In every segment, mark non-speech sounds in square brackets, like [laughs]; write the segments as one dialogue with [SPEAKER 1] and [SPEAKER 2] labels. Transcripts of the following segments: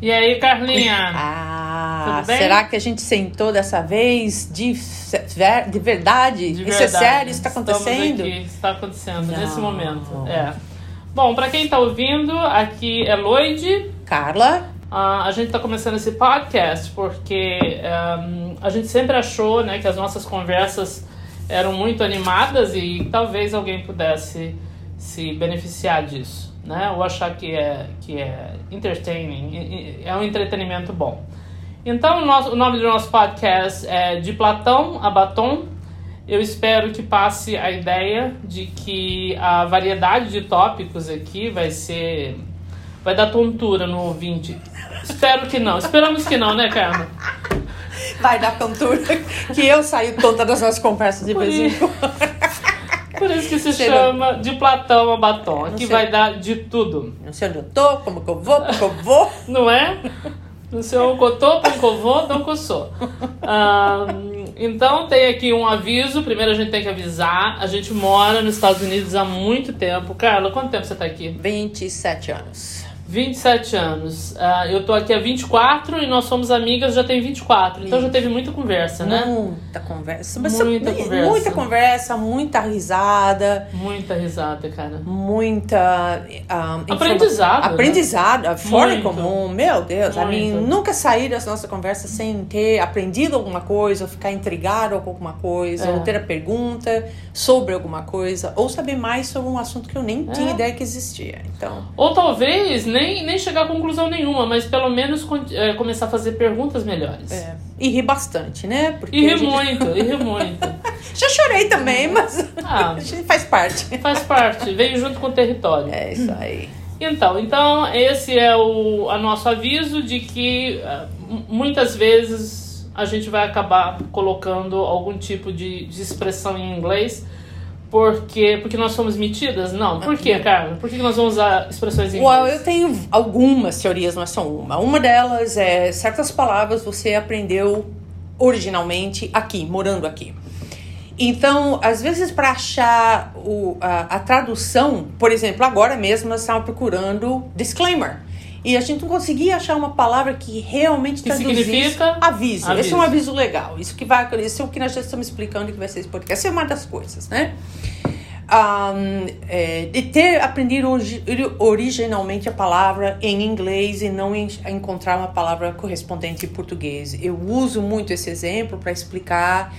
[SPEAKER 1] E aí, Carlinha?
[SPEAKER 2] Ah, será que a gente sentou dessa vez de, ver- de verdade?
[SPEAKER 1] De
[SPEAKER 2] Isso é
[SPEAKER 1] verdade.
[SPEAKER 2] sério? Isso está
[SPEAKER 1] Estamos
[SPEAKER 2] acontecendo?
[SPEAKER 1] aqui, está acontecendo
[SPEAKER 2] Não.
[SPEAKER 1] nesse momento. É. Bom, para quem está ouvindo, aqui é Lloyd.
[SPEAKER 2] Carla?
[SPEAKER 1] Ah, a gente está começando esse podcast porque ehm, a gente sempre achou né, que as nossas conversas eram muito animadas e talvez alguém pudesse se beneficiar disso, né? Ou achar que é, que é entertaining, é um entretenimento bom. Então, o, nosso- o nome do nosso podcast é De Platão a Batom. Eu espero que passe a ideia de que a variedade de tópicos aqui vai ser. vai dar tontura no ouvinte. Espero que não. Esperamos que não, né, Carmen?
[SPEAKER 2] Vai dar tontura que eu saio tonta das nossas conversas de vez em quando. [laughs]
[SPEAKER 1] Por isso que se
[SPEAKER 2] Sei
[SPEAKER 1] chama De Platão a Batom.
[SPEAKER 2] Sei.
[SPEAKER 1] vai dar de tudo.
[SPEAKER 2] Não sei onde eu tô, como que eu vou, porque [laughs] eu vou.
[SPEAKER 1] Não é? No seu cotô, pancovô, não coçou. Ah, então tem aqui um aviso. Primeiro a gente tem que avisar. A gente mora nos Estados Unidos há muito tempo. Carla, quanto tempo você tá aqui?
[SPEAKER 2] 27 anos.
[SPEAKER 1] 27 anos. Ah, eu tô aqui há 24 e nós somos amigas já tem 24. Então já teve muita conversa, né?
[SPEAKER 2] Muita conversa.
[SPEAKER 1] Muita
[SPEAKER 2] Muita
[SPEAKER 1] conversa.
[SPEAKER 2] Muita conversa, muita risada.
[SPEAKER 1] Muita risada, cara.
[SPEAKER 2] muita ah, informa-
[SPEAKER 1] Aprendizado, né?
[SPEAKER 2] aprendizado fora
[SPEAKER 1] Muito.
[SPEAKER 2] comum meu Deus a mim
[SPEAKER 1] Muito.
[SPEAKER 2] nunca sair dessa nossa conversa sem ter aprendido alguma coisa ou ficar intrigado com alguma coisa
[SPEAKER 1] É.
[SPEAKER 2] ou ter a pergunta sobre alguma coisa ou saber mais sobre um assunto que eu nem tinha
[SPEAKER 1] É.
[SPEAKER 2] ideia que existia então
[SPEAKER 1] Ou talvez nem, nem chegar a conclusão nenhuma, mas pelo menos eh, começar a fazer perguntas melhores.
[SPEAKER 2] é, e ri bastante né porque
[SPEAKER 1] E ri
[SPEAKER 2] gente-
[SPEAKER 1] muito, e ri muito. [laughs]
[SPEAKER 2] já chorei também mas
[SPEAKER 1] Ah. [laughs]
[SPEAKER 2] faz parte
[SPEAKER 1] Faz parte, veio junto com o território.
[SPEAKER 2] é isso aí
[SPEAKER 1] Então, então esse é o a nosso aviso de que m- muitas vezes a gente vai acabar colocando algum tipo de, de expressão em inglês porque porque nós somos metidas? Não. Por quê, Carla? Por que nós vamos usar expressões em inglês?
[SPEAKER 2] eu tenho algumas teorias, não é só uma. Uma delas é certas palavras você aprendeu originalmente aqui, morando aqui. Então, às vezes, para achar o, a, a tradução, por exemplo, agora mesmo nós estávamos procurando disclaimer. E a gente não conseguia achar uma palavra que realmente
[SPEAKER 1] Que
[SPEAKER 2] traduzisse
[SPEAKER 1] significa?
[SPEAKER 2] aviso. Esse é um
[SPEAKER 1] Aviso.
[SPEAKER 2] aviso legal. Isso que vai, isso é o que nós já estamos explicando que vai ser esse podcast. Essa é uma das coisas, né? um, é, de ter aprendido origi- originalmente a palavra em inglês e não em- encontrar uma palavra correspondente em português. Eu uso muito esse exemplo para explicar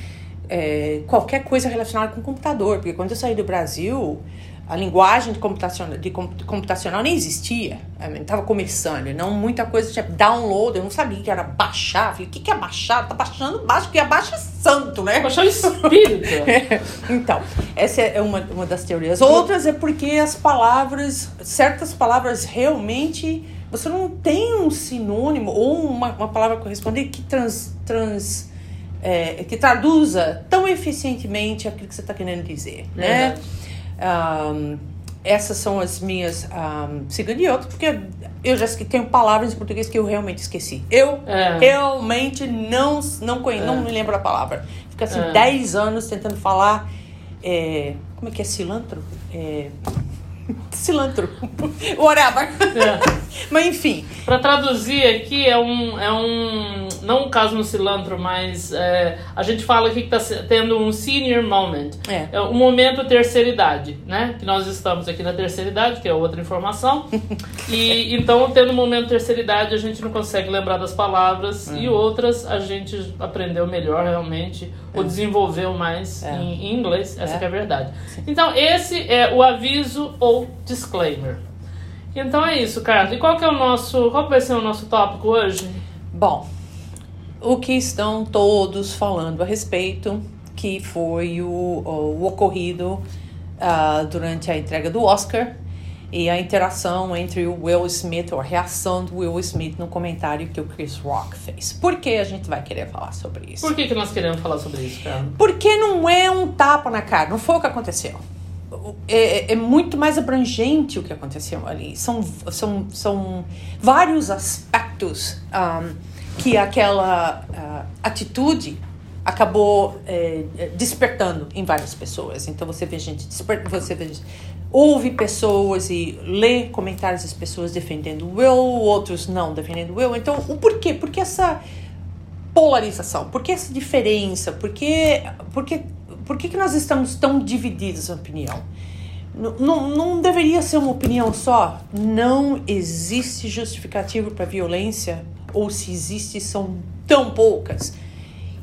[SPEAKER 2] é, qualquer coisa relacionada com computador, porque quando eu saí do Brasil, a linguagem de computacional, de com- computacional nem existia, estava começando, não muita coisa tinha download, eu não sabia que era baixar, falei, o que, que é baixar? Tá baixando baixo, porque abaixa é santo, né?
[SPEAKER 1] Baixar o espírito. [laughs]
[SPEAKER 2] então, essa é uma, uma das teorias. Outras é porque as palavras, certas palavras realmente, você não tem um sinônimo ou uma, uma palavra correspondente que trans, trans é, que traduza tão eficientemente aquilo que você está querendo dizer, né?
[SPEAKER 1] Verdade.
[SPEAKER 2] Ahm, essas são as minhas um, outro, porque eu já tenho palavras em português que eu realmente esqueci. Eu
[SPEAKER 1] É.
[SPEAKER 2] realmente não não conheço, não me lembro a palavra. Fica assim
[SPEAKER 1] É.
[SPEAKER 2] 10 anos tentando falar é, como é que é cilantro? É, [laughs] cilantro. Whatever.
[SPEAKER 1] É. [laughs]
[SPEAKER 2] Mas enfim,
[SPEAKER 1] Pra traduzir aqui é um, é um não um caso no cilantro, mas é, a gente fala aqui que tá se- tendo um senior moment.
[SPEAKER 2] É.
[SPEAKER 1] um momento terceira idade, né? Que nós estamos aqui na terceira idade, que é outra informação. [laughs] e então, tendo um momento terceira idade, a gente não consegue lembrar das palavras
[SPEAKER 2] É.
[SPEAKER 1] e outras a gente aprendeu melhor realmente ou desenvolveu mais
[SPEAKER 2] É.
[SPEAKER 1] em, inglês, essa
[SPEAKER 2] É.
[SPEAKER 1] que é a verdade. Então, esse é o aviso ou disclaimer. Então é isso, Carlos. E qual que é o nosso, qual vai ser o nosso tópico hoje?
[SPEAKER 2] Bom, o que estão todos falando a respeito, que foi o, o ocorrido ah, durante a entrega do Oscar e a interação entre o Will Smith, ou a reação do Will Smith no comentário que o Chris Rock fez. Por que a gente vai querer falar sobre isso?
[SPEAKER 1] Por que, que nós queremos falar sobre isso, Carlos?
[SPEAKER 2] Porque não é um tapa na cara, não foi o que aconteceu. É, é muito mais abrangente o que aconteceu ali. São, são, são vários aspectos um, que aquela uh, atitude acabou é, despertando em várias pessoas. Então você vê gente você vê ouve pessoas e lê comentários das pessoas defendendo o Will, outros não defendendo o Will. Então, o porquê? Por que essa polarização? Por que essa diferença? Por que, por que, por que, que nós estamos tão divididos na opinião? Não, não deveria ser uma opinião só. Não existe justificativo para violência, ou se existe, são tão poucas.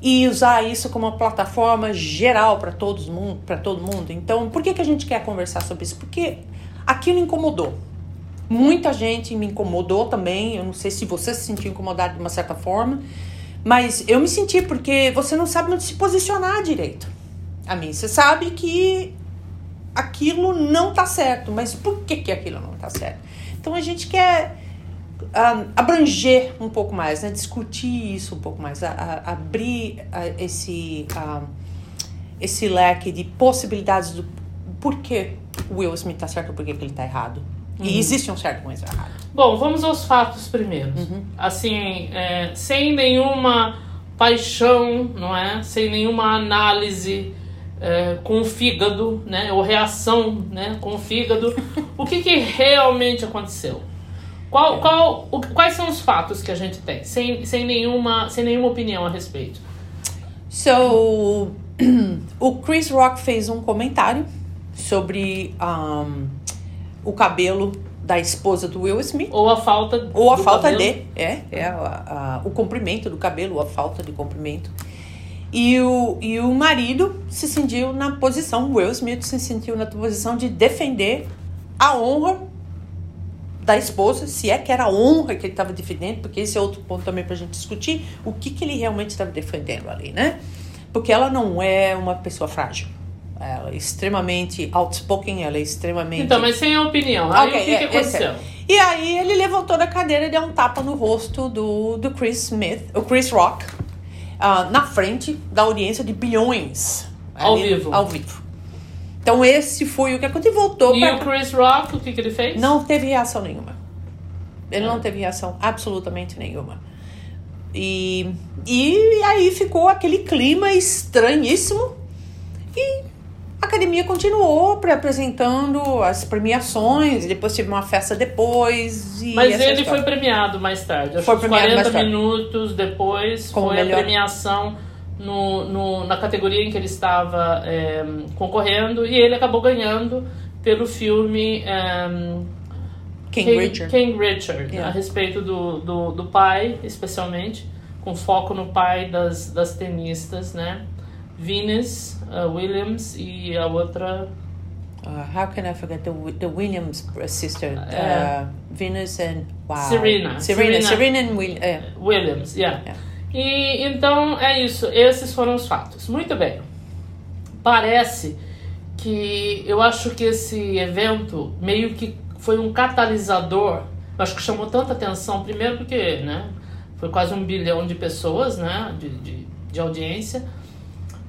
[SPEAKER 2] E usar isso como uma plataforma geral para todo mundo, para todo mundo. Então, por que, que a gente quer conversar sobre isso? Porque aquilo incomodou. Muita gente me incomodou também. Eu não sei se você se sentiu incomodado de uma certa forma, mas eu me senti porque você não sabe onde se posicionar direito. A mim, você sabe que aquilo não tá certo, mas por que, que aquilo não tá certo? Então a gente quer abranger um pouco mais, né? discutir isso um pouco mais, a, a, abrir a, esse, esse leque de possibilidades do porquê o Will Smith tá certo ou porquê que ele tá errado. Uhum. E existe um certo e um errado.
[SPEAKER 1] Bom, vamos aos fatos primeiro. Uhum. Assim, é, sem nenhuma paixão, não é? Sem nenhuma análise é, com o fígado, né? Ou reação, né? Com o fígado. [laughs] o que, que realmente aconteceu? Qual, qual, o, quais são os fatos que a gente tem, sem, sem, nenhuma, sem nenhuma opinião a respeito?
[SPEAKER 2] So, [clears throat] o Chris Rock fez um comentário sobre um, o cabelo da esposa do Will Smith.
[SPEAKER 1] Ou a falta
[SPEAKER 2] Ou a falta cabelo. de. É, é a, a, o comprimento do cabelo, ou a falta de comprimento. E o, e o marido se sentiu na posição, Will Smith se sentiu na posição de defender a honra da esposa, se é que era a honra que ele estava defendendo, porque esse é outro ponto também para a gente discutir, o que, que ele realmente estava defendendo ali, né? Porque ela não é uma pessoa frágil. Ela é extremamente outspoken, ela é extremamente.
[SPEAKER 1] Então, mas sem a opinião. Aí okay, o que, é, que aconteceu? É.
[SPEAKER 2] E aí ele levantou da cadeira e deu um tapa no rosto do, do Chris Smith, o Chris Rock, uh, na frente da audiência de bilhões.
[SPEAKER 1] Ao ali, vivo.
[SPEAKER 2] Ao vivo. Então esse foi o que aconteceu. E voltou
[SPEAKER 1] E pra... o Chris Rock, o que, que ele fez?
[SPEAKER 2] Não teve reação nenhuma. Ele não teve reação absolutamente nenhuma. E, e aí ficou aquele clima estranhíssimo. E a academia continuou apresentando as premiações, depois teve uma festa depois.
[SPEAKER 1] Mas ele história. foi premiado mais tarde. Acho foi premiado 40 mais tarde. minutos depois Como foi melhor... a premiação no, no, na categoria em que ele estava é, concorrendo e ele acabou ganhando pelo filme é,
[SPEAKER 2] King, King, Richard,
[SPEAKER 1] King Richard yeah. a respeito do, do, do pai, especialmente, com foco no pai das, das tenistas, né? Venus uh, Williams e a outra.
[SPEAKER 2] Uh, how can I forget the the Williams sister, uh, Venus and wow.
[SPEAKER 1] Serena.
[SPEAKER 2] Serena, Serena, Serena and Will,
[SPEAKER 1] Williams, yeah. yeah. E então é isso. Esses foram os fatos. Muito bem. Parece que eu acho que esse evento meio que foi um catalisador. Eu acho que chamou tanta atenção, primeiro porque, né? Foi quase um bilhão de pessoas, né? De, de, de audiência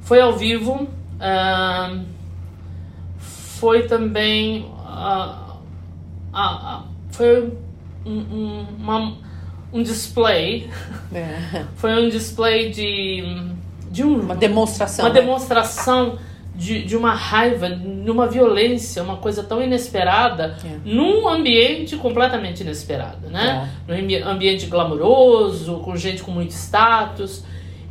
[SPEAKER 1] foi ao vivo. Uh, foi também. Uh, uh, foi um, um, uma, um display. É. foi um display de. de um,
[SPEAKER 2] uma demonstração.
[SPEAKER 1] Uma né? demonstração. De, de uma raiva, de uma violência, uma coisa tão inesperada, é. num ambiente completamente inesperado, né? É. Num ambiente glamouroso, com gente com muito status.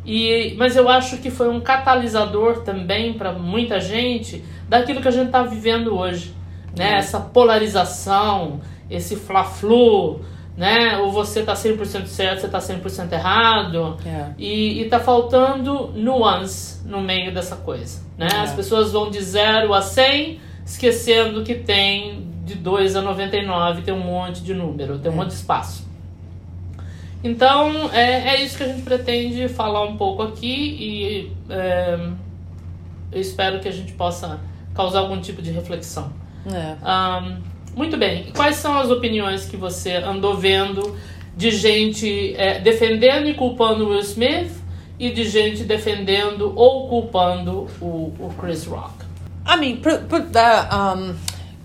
[SPEAKER 1] E, mas eu acho que foi um catalisador também para muita gente daquilo que a gente está vivendo hoje, né? Uhum. Essa polarização, esse fla-flu, né? Ou você está 100% certo, você está 100% errado. É. E, está faltando nuance no meio dessa coisa, né? É. As pessoas vão de 0 a 100, esquecendo que tem de 2 a 99, tem um monte de número, tem um é. monte de espaço. Então, é, é isso que a gente pretende falar um pouco aqui e é, eu espero que a gente possa causar algum tipo de reflexão. É. Um, muito bem. quais são as opiniões que você andou vendo de gente é, defendendo e culpando Will Smith e de gente defendendo ou culpando o, o Chris Rock?
[SPEAKER 2] I mean, um,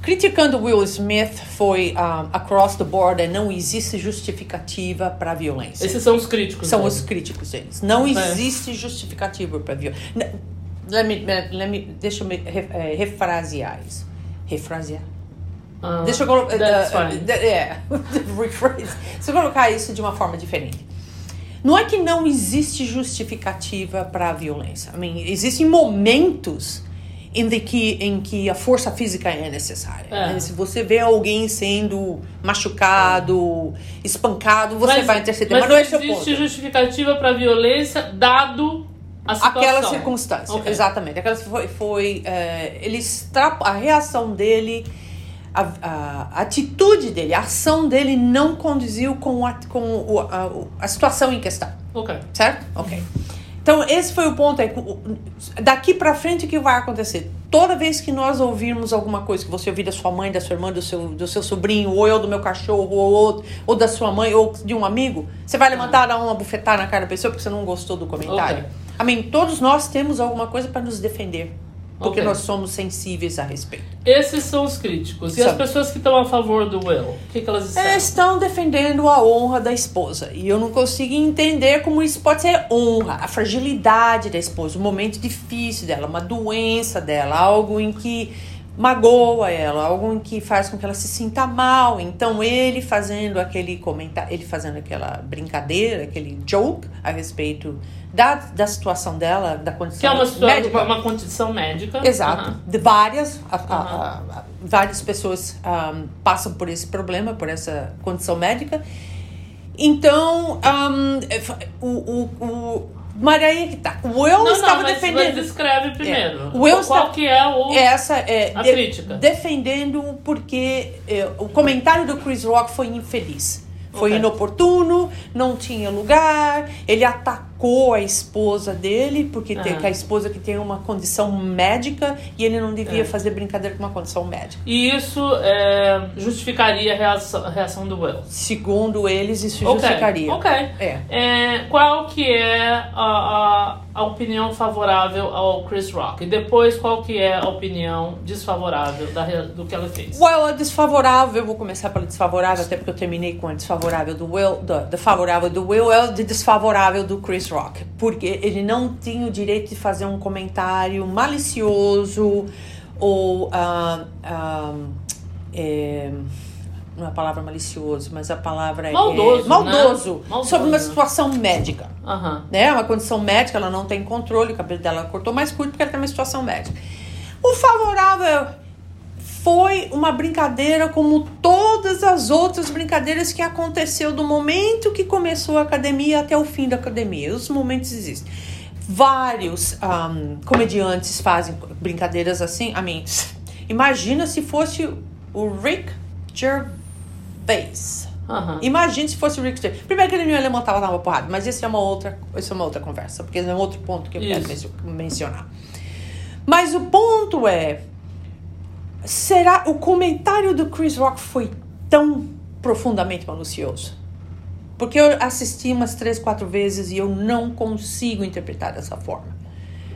[SPEAKER 2] Criticando Will Smith foi um, across the board, não existe justificativa para violência.
[SPEAKER 1] Esses são os críticos.
[SPEAKER 2] São os críticos deles. Não é. existe justificativa para violência. Let me, let me, deixa eu me, é, refrasear isso. refrasear.
[SPEAKER 1] Ah,
[SPEAKER 2] Deixa eu colocar.
[SPEAKER 1] that's fine.
[SPEAKER 2] é, [laughs] rephrase. Deixa eu colocar isso de uma forma diferente. Não é que não existe justificativa para a violência. I mean, existem momentos em que, em que a força física é necessária.
[SPEAKER 1] É.
[SPEAKER 2] né? Se você vê alguém sendo machucado, espancado, você
[SPEAKER 1] mas,
[SPEAKER 2] vai interceder.
[SPEAKER 1] Mas,
[SPEAKER 2] Mas, não é
[SPEAKER 1] existe justificativa para violência dado a situação.
[SPEAKER 2] Aquela circunstância,
[SPEAKER 1] Ok.
[SPEAKER 2] exatamente. Aquela foi, foi é, ele extrapo, a reação dele, a, a- atitude dele, a ação dele não conduziu com a, com a, a situação em questão,
[SPEAKER 1] Ok.
[SPEAKER 2] certo? Ok. Então esse foi o ponto. O- Daqui pra frente o que vai acontecer? Toda vez que nós ouvirmos alguma coisa que você ouvir da sua mãe, da sua irmã, do seu, do seu sobrinho, ou eu do meu cachorro, ou, ou, ou da sua mãe, ou de um amigo, você vai levantar, dar uma bufetada na cara da pessoa porque você não gostou do comentário.
[SPEAKER 1] Ok.
[SPEAKER 2] I mean, todos nós temos alguma coisa para nos defender. Porque
[SPEAKER 1] Ok.
[SPEAKER 2] nós somos sensíveis a respeito.
[SPEAKER 1] Esses são os críticos. E as
[SPEAKER 2] São.
[SPEAKER 1] pessoas que estão a favor do Will? O que, que elas?
[SPEAKER 2] Eles estão defendendo a honra da esposa. E eu não consigo entender como isso pode ser honra. A fragilidade da esposa, o momento difícil dela, uma doença dela, algo em que magoa ela, algo em que faz com que ela se sinta mal. Então ele fazendo aquele comentário, ele fazendo aquela brincadeira, aquele joke a respeito da, da situação dela, da condição
[SPEAKER 1] Que é uma, situação,
[SPEAKER 2] médica.
[SPEAKER 1] uma condição médica.
[SPEAKER 2] Exato.
[SPEAKER 1] Aham.
[SPEAKER 2] De várias, a- a- a- várias pessoas ahm, passam por esse problema, por essa condição médica. Então, é, fa- o, o, o Maria aí que tá. O Will
[SPEAKER 1] Não, não,
[SPEAKER 2] estava
[SPEAKER 1] mas, mas
[SPEAKER 2] defendendo.
[SPEAKER 1] descreve primeiro.
[SPEAKER 2] O Will
[SPEAKER 1] Qual
[SPEAKER 2] está-
[SPEAKER 1] que é o...
[SPEAKER 2] Essa é
[SPEAKER 1] A crítica.
[SPEAKER 2] defendendo porque é, o comentário do Chris Rock foi infeliz. Foi
[SPEAKER 1] Ok.
[SPEAKER 2] inoportuno, não tinha lugar. Ele atacou a esposa dele, porque tem,
[SPEAKER 1] Aham.
[SPEAKER 2] que a esposa que tem uma condição médica e ele não devia
[SPEAKER 1] É.
[SPEAKER 2] fazer brincadeira com uma condição médica.
[SPEAKER 1] E isso é, justificaria a reação, a reação do Will.
[SPEAKER 2] Segundo eles, isso
[SPEAKER 1] Ok,
[SPEAKER 2] justificaria.
[SPEAKER 1] Ok.
[SPEAKER 2] É.
[SPEAKER 1] É, qual que é a, a, a opinião favorável ao Chris Rock? E depois, qual que é a opinião desfavorável da, do que ela fez?
[SPEAKER 2] Well, a desfavorável, eu vou começar pela desfavorável, até porque eu terminei com a desfavorável do Will, da, da favorável do Will, é de desfavorável do Chris Rock. Porque ele não tinha o direito de fazer um comentário malicioso ou. ah, ah, é, não é a palavra malicioso, mas a palavra
[SPEAKER 1] Maldoso,
[SPEAKER 2] é. Maldoso.
[SPEAKER 1] né? Maldoso.
[SPEAKER 2] Sobre uma situação médica
[SPEAKER 1] Aham.
[SPEAKER 2] né? Uma condição médica, ela não tem controle, o cabelo dela cortou mais curto porque ela tem uma situação médica. O favorável foi uma brincadeira como todas as outras brincadeiras que aconteceu do momento que começou a academia até o fim da academia. Os momentos existem. Vários ahm, comediantes fazem brincadeiras assim. I mean, [laughs] imagina se fosse o Rick Gervais.
[SPEAKER 1] Aham.
[SPEAKER 2] Imagine se fosse o Rick Gervais. Primeiro que ele não ia levantar uma porrada, mas isso é uma outra, isso é uma outra conversa, porque é um outro ponto que eu quero
[SPEAKER 1] Isso.
[SPEAKER 2] mencio- mencionar. Mas o ponto é, será o comentário do Chris Rock foi tão profundamente malicioso? Porque eu assisti umas três, quatro vezes e eu não consigo interpretar dessa forma.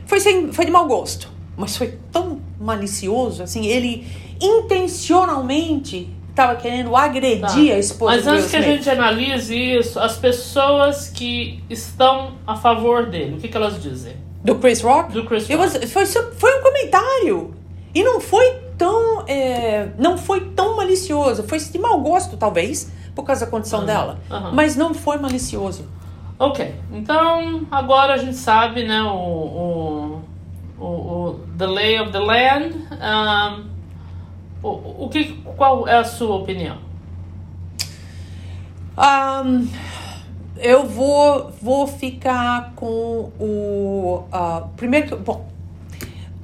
[SPEAKER 2] Foi, sem, foi de mau gosto, mas foi tão malicioso, assim, ele intencionalmente estava querendo agredir
[SPEAKER 1] Tá.
[SPEAKER 2] a esposa
[SPEAKER 1] Mas antes que a gente analise isso, as pessoas que estão a favor dele, o que, que elas dizem?
[SPEAKER 2] Do Chris Rock?
[SPEAKER 1] Do Chris Rock.
[SPEAKER 2] foi, foi um comentário. E não foi tão. é, não foi tão malicioso. Foi de mau gosto, talvez, por causa da condição
[SPEAKER 1] Aham,
[SPEAKER 2] dela.
[SPEAKER 1] aham.
[SPEAKER 2] Mas não foi malicioso.
[SPEAKER 1] Ok, então agora a gente sabe, né, o, o, o, o the lay of the land. Um, o, o que, qual é a sua opinião?
[SPEAKER 2] Ahn, eu vou, vou ficar com o. ah, primeiro. Bom,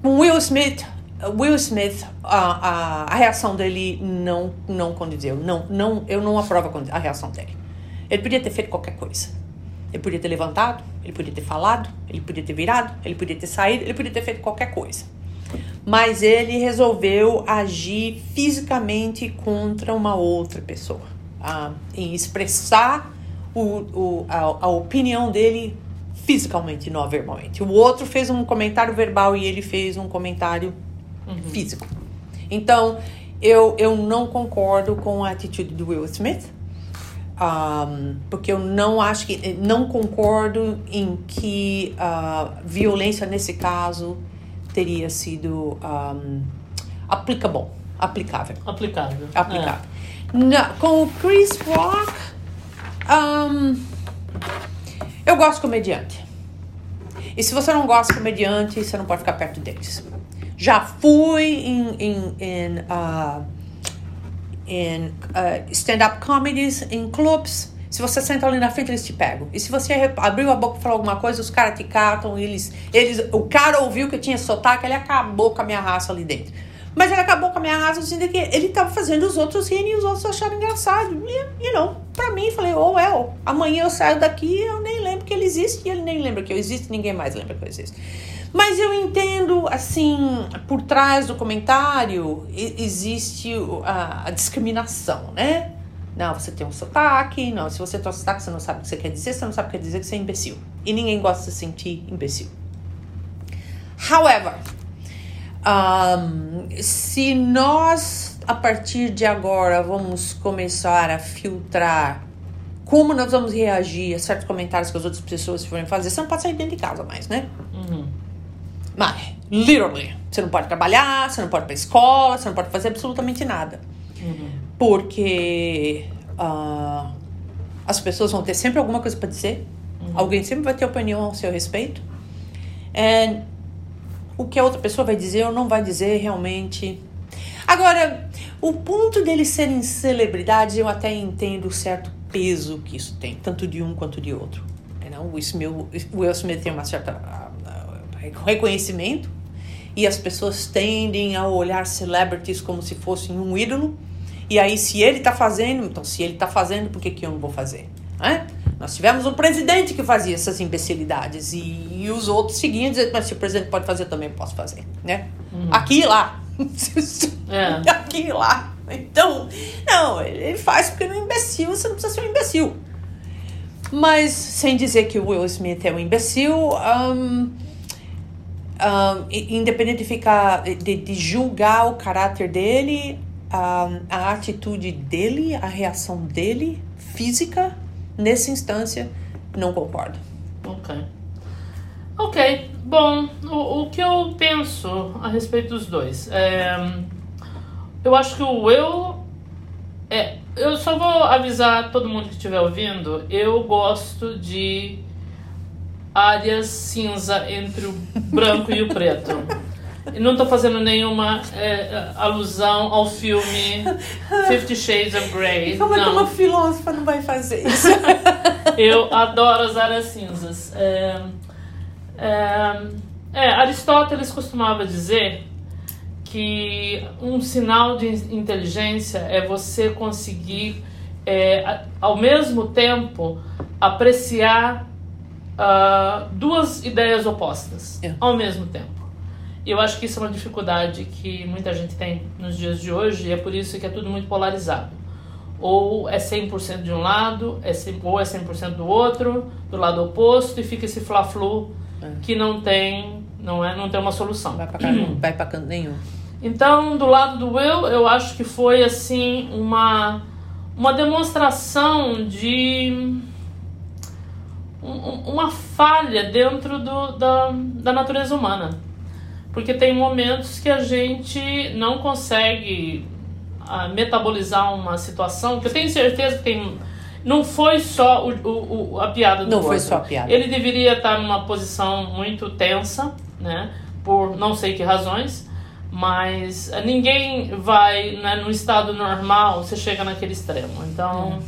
[SPEAKER 2] com Will Smith. Will Smith, a, a, a reação dele não, não condizeu. Não, não, eu não aprovo a reação dele. Ele podia ter feito qualquer coisa. Ele podia ter levantado, ele podia ter falado, ele podia ter virado, ele podia ter saído, ele podia ter feito qualquer coisa. Mas ele resolveu agir fisicamente contra uma outra pessoa. Ah, em expressar o, o, a, a opinião dele fisicamente, não verbalmente. O outro fez um comentário verbal e ele fez um comentário físico. Então, eu, eu não concordo com a atitude do Will Smith. Um, porque eu não acho que não concordo em que a violência nesse caso teria sido um, applicable aplicável.
[SPEAKER 1] Aplicável.
[SPEAKER 2] Aplicável. Na- com o Chris Rock, ahn, eu gosto de comediante. E se você não gosta de comediante, você não pode ficar perto deles. Já fui em, em, em, ah, em ah, stand-up comedies, em clubs. Se você senta ali na frente, eles te pegam. E se você abriu a boca e falou alguma coisa, os caras te catam. Eles, eles, o cara ouviu que eu tinha sotaque, ele acabou com a minha raça ali dentro. Mas ele acabou com a minha raça dizendo que ele estava fazendo os outros rirem e os outros acharam engraçado. E, não, pra mim, falei, oh, well, amanhã eu saio daqui eu nem lembro que ele existe. E ele nem lembra que eu existo, ninguém mais lembra que eu existo. Mas eu entendo, assim, por trás do comentário existe a, a discriminação, né? Não, você tem um sotaque, não, se você tem um sotaque, você não sabe o que você quer dizer, você não sabe o que quer dizer que você é imbecil. E ninguém gosta de se sentir imbecil. However, um, se nós, a partir de agora, vamos começar a filtrar como nós vamos reagir a certos comentários que as outras pessoas forem fazer, você não pode sair dentro de casa mais, né?
[SPEAKER 1] Uhum.
[SPEAKER 2] Mas, literally, você não pode trabalhar, você não pode ir pra escola, você não pode fazer absolutamente nada.
[SPEAKER 1] Uhum.
[SPEAKER 2] Porque ah, as pessoas vão ter sempre alguma coisa para dizer, alguém sempre vai ter opinião ao seu respeito. And o que a outra pessoa vai dizer ou não vai dizer realmente. Agora, o ponto deles serem celebridades, eu até entendo certo peso que isso tem, tanto de um quanto de outro. You know, o Will Smith tem uma certa reconhecimento e as pessoas tendem a olhar celebrities como se fossem um ídolo. E aí, se ele tá fazendo, então se ele tá fazendo, por que, que eu não vou fazer? Né? Nós tivemos um presidente que fazia essas imbecilidades e, e os outros seguiam dizendo, mas se o presidente pode fazer, eu também posso fazer, né? Aqui e lá. [laughs]
[SPEAKER 1] É.
[SPEAKER 2] Aqui e lá. [laughs] Então, não, ele faz porque ele é um imbecil, você não precisa ser um imbecil. Mas, sem dizer que o Will Smith é um imbecil, um, um, independente de ficar, de, de julgar o caráter dele, um, a atitude dele, a reação dele, física, nessa instância, não concordo.
[SPEAKER 1] Ok. Ok. Bom, o, o que eu penso a respeito dos dois? É, eu acho que o Will. É, eu só vou avisar todo mundo que estiver ouvindo. Eu gosto de áreas cinza entre o branco e o preto. E não tô fazendo nenhuma é, alusão ao filme Fifty Shades of Grey.
[SPEAKER 2] Como é que
[SPEAKER 1] não.
[SPEAKER 2] uma filósofa não vai fazer isso? [laughs]
[SPEAKER 1] Eu adoro as áreas cinzas. É, é, é, Aristóteles costumava dizer que um sinal de inteligência é você conseguir, é, ao mesmo tempo, apreciar ah, duas ideias opostas
[SPEAKER 2] É.
[SPEAKER 1] ao mesmo tempo. E eu acho que isso é uma dificuldade que muita gente tem nos dias de hoje, e é por isso que é tudo muito polarizado ou é 100% de um lado, é 100, ou é 100% do outro, do lado oposto, e fica esse fla-flu que não tem, não é, não tem uma solução.
[SPEAKER 2] Vai pra canto nenhum.
[SPEAKER 1] Então, do lado do Will, eu acho que foi assim uma uma demonstração de um- um- uma falha dentro do, da, da natureza humana. Porque tem momentos que a gente não consegue ah, metabolizar uma situação que eu tenho certeza que tem. Não foi só o, o, o- a piada do
[SPEAKER 2] Não foi só a piada.
[SPEAKER 1] Ele deveria estar numa posição muito tensa, né? Por não sei que razões. Mas eh, ninguém vai, né, no estado normal, você chega naquele extremo. Então.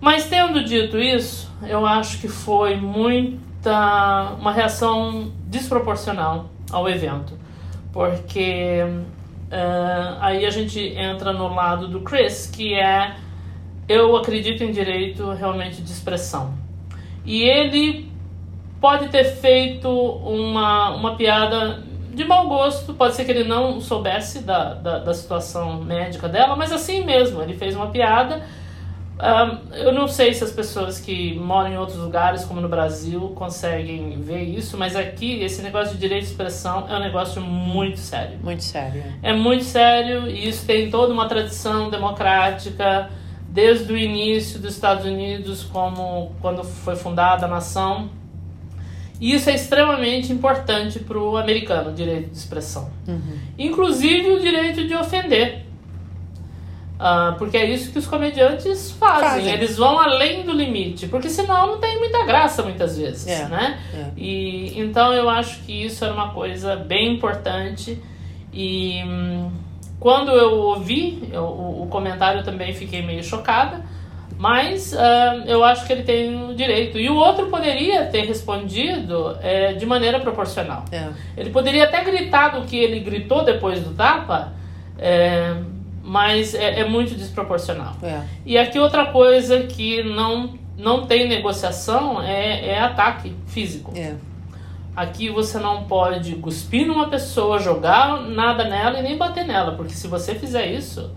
[SPEAKER 1] Mas tendo dito isso, eu acho que foi muita. uma reação desproporcional ao evento. Porque eh, aí a gente entra no lado do Chris, que é. Eu acredito em direito realmente de expressão. E ele pode ter feito uma, uma piada de mau gosto, pode ser que ele não soubesse da, da, da situação médica dela, mas assim mesmo, ele fez uma piada. Ah, eu não sei se as pessoas que moram em outros lugares, como no Brasil, conseguem ver isso, mas aqui esse negócio de direito de expressão é um negócio muito sério.
[SPEAKER 2] Muito sério.
[SPEAKER 1] É muito sério e isso tem toda uma tradição democrática desde o início dos Estados Unidos, como quando foi fundada a nação. E isso é extremamente importante para o americano, o direito de expressão.
[SPEAKER 2] Uhum.
[SPEAKER 1] Inclusive o direito de ofender. Ah, porque é isso que os comediantes fazem.
[SPEAKER 2] Fazem.
[SPEAKER 1] Eles vão além do limite. Porque senão não tem muita graça muitas vezes.
[SPEAKER 2] É,
[SPEAKER 1] Né?
[SPEAKER 2] é.
[SPEAKER 1] E, então eu acho que isso era uma coisa bem importante. E hum, quando eu ouvi eu- o, o comentário eu também fiquei meio chocada. Mas ah, eu acho que ele tem o direito. E o outro poderia ter respondido eh, de maneira proporcional.
[SPEAKER 2] É.
[SPEAKER 1] Ele poderia até gritar do que ele gritou depois do tapa, é, mas é, é muito desproporcional.
[SPEAKER 2] É.
[SPEAKER 1] E aqui outra coisa que não, não tem negociação é, é ataque físico. Aqui você não pode cuspir numa pessoa, jogar nada nela e nem bater nela, porque se você fizer isso,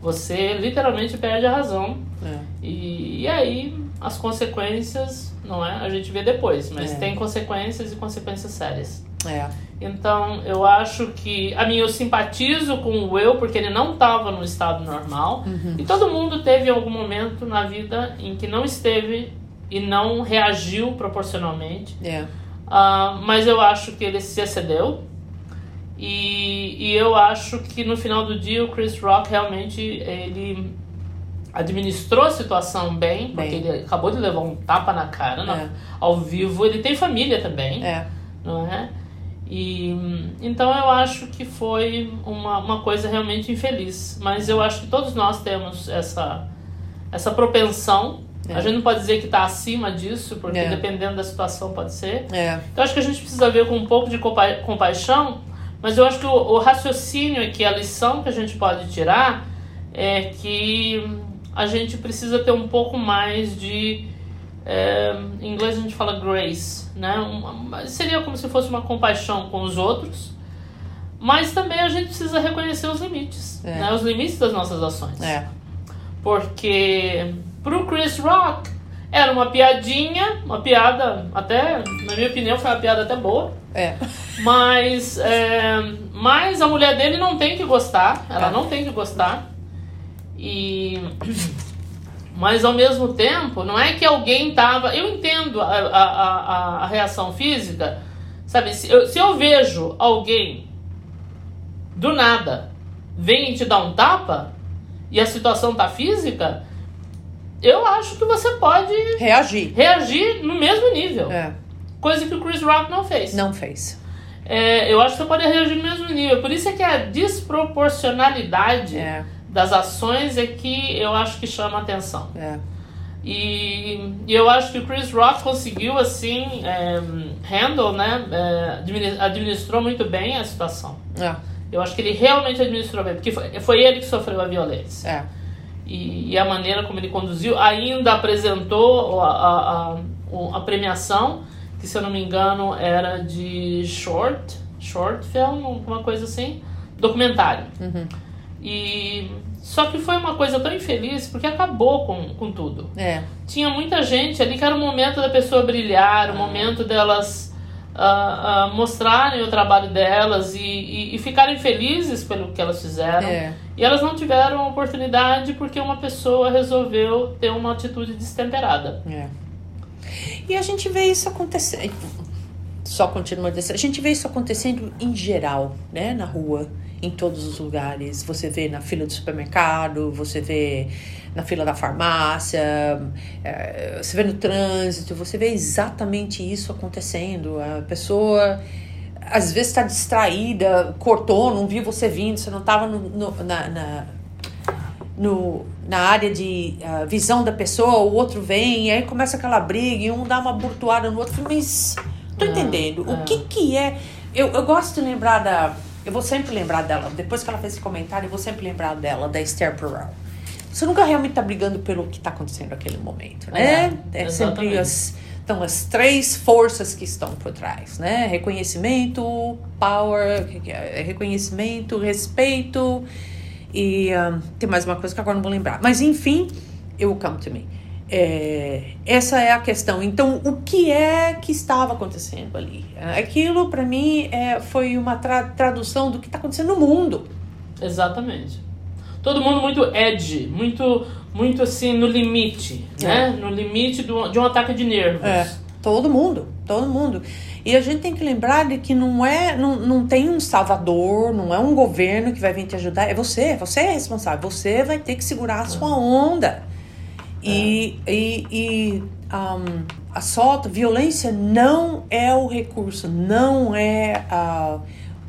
[SPEAKER 1] você literalmente perde a razão.
[SPEAKER 2] É.
[SPEAKER 1] E, e aí as consequências, não é? A gente vê depois, mas
[SPEAKER 2] É.
[SPEAKER 1] tem consequências e consequências sérias.
[SPEAKER 2] É.
[SPEAKER 1] Então, eu acho que. A mim, eu simpatizo com o Will, porque ele não estava no estado normal. E todo mundo teve algum momento na vida em que não esteve e não reagiu proporcionalmente.
[SPEAKER 2] É.
[SPEAKER 1] Ah, mas eu acho que ele se excedeu. E, e eu acho que no final do dia o Chris Rock realmente ele administrou a situação bem, porque
[SPEAKER 2] Bem.
[SPEAKER 1] ele acabou de levar um tapa na cara
[SPEAKER 2] É.
[SPEAKER 1] ao vivo. Ele tem família também
[SPEAKER 2] É.
[SPEAKER 1] não é? E então eu acho que foi uma, uma coisa realmente infeliz, mas eu acho que todos nós temos essa essa propensão.
[SPEAKER 2] É.
[SPEAKER 1] A gente não pode dizer que está acima disso, porque
[SPEAKER 2] É.
[SPEAKER 1] dependendo da situação pode ser.
[SPEAKER 2] É.
[SPEAKER 1] Então acho que a gente precisa ver com um pouco de compa compaixão, mas eu acho que o, o raciocínio aqui, a lição que a gente pode tirar é que a gente precisa ter um pouco mais de é, em inglês a gente fala grace, né? Uma- seria como se fosse uma compaixão com os outros, mas também a gente precisa reconhecer os limites,
[SPEAKER 2] É.
[SPEAKER 1] né? Os limites das nossas ações.
[SPEAKER 2] É.
[SPEAKER 1] Porque pro Chris Rock era uma piadinha, uma piada até, na minha opinião, foi uma piada até boa.
[SPEAKER 2] É.
[SPEAKER 1] Mas, é, mas a mulher dele não tem que gostar, ela
[SPEAKER 2] É.
[SPEAKER 1] não tem que gostar. E mas ao mesmo tempo, não é que alguém tava. Eu entendo a, a, a, a reação física, sabe? Se eu, se eu vejo alguém do nada vem e te dar um tapa e a situação tá física, eu acho que você pode
[SPEAKER 2] Reagir.
[SPEAKER 1] reagir no mesmo nível.
[SPEAKER 2] É.
[SPEAKER 1] Coisa que o Chris Rock não fez.
[SPEAKER 2] Não fez.
[SPEAKER 1] É, eu acho que você pode reagir no mesmo nível. Por isso é que a desproporcionalidade
[SPEAKER 2] É.
[SPEAKER 1] das ações é que eu acho que chama atenção.
[SPEAKER 2] É.
[SPEAKER 1] E, e eu acho que o Chris Rock conseguiu, assim, é, handle, né? é, admini- administrou muito bem a situação.
[SPEAKER 2] É.
[SPEAKER 1] Eu acho que ele realmente administrou bem, porque foi, foi ele que sofreu a violência.
[SPEAKER 2] É.
[SPEAKER 1] E, e a maneira como ele conduziu, ainda apresentou a, a, a, a premiação, que se eu não me engano era de short, short film, uma coisa assim, documentário.
[SPEAKER 2] Uhum.
[SPEAKER 1] E só que foi uma coisa tão infeliz porque acabou com, com tudo.
[SPEAKER 2] É.
[SPEAKER 1] Tinha muita gente ali que era o momento da pessoa brilhar, o momento delas ah, ah, mostrarem o trabalho delas e, e, e ficarem felizes pelo que elas fizeram.
[SPEAKER 2] É.
[SPEAKER 1] E elas não tiveram oportunidade porque uma pessoa resolveu ter uma atitude destemperada.
[SPEAKER 2] É. E a gente vê isso acontecer. Só continua desse. A gente vê isso acontecendo em geral, né? Na rua, em todos os lugares. Você vê na fila do supermercado, você vê na fila da farmácia, eh, você vê no trânsito, você vê exatamente isso acontecendo. A pessoa às vezes está distraída, cortou, não viu você vindo, você não estava no, no- na- na, no, na área de ah, visão da pessoa, o outro vem, e aí começa aquela briga, e um dá uma burtoada no outro. Mas tô entendendo.
[SPEAKER 1] ah.
[SPEAKER 2] O que que é. Eu, eu gosto de lembrar da. Eu vou sempre lembrar dela. Depois que ela fez esse comentário, eu vou sempre lembrar dela, da Esther Perel. Você nunca realmente tá brigando pelo que tá acontecendo naquele momento, né?
[SPEAKER 1] É,
[SPEAKER 2] É, sempre as. Então, as três forças que estão por trás, né? Reconhecimento, power, que é? reconhecimento, respeito e ahn, tem mais uma coisa que agora não vou lembrar. Mas enfim, it will come to me. É, essa é a questão. Então, o que é que estava acontecendo ali? Aquilo, para mim, é, foi uma tra- tradução do que está acontecendo no mundo.
[SPEAKER 1] Exatamente. Todo mundo muito edgy, muito, muito assim, no limite, né? No limite do, de um ataque de nervos.
[SPEAKER 2] É. Todo mundo, todo mundo. E a gente tem que lembrar de que não é, não, não tem um salvador, não é um governo que vai vir te ajudar, é você, você é responsável, você vai ter que segurar a sua onda. E,
[SPEAKER 1] É.
[SPEAKER 2] e, e um, assalto, violência não é o recurso, não é ah,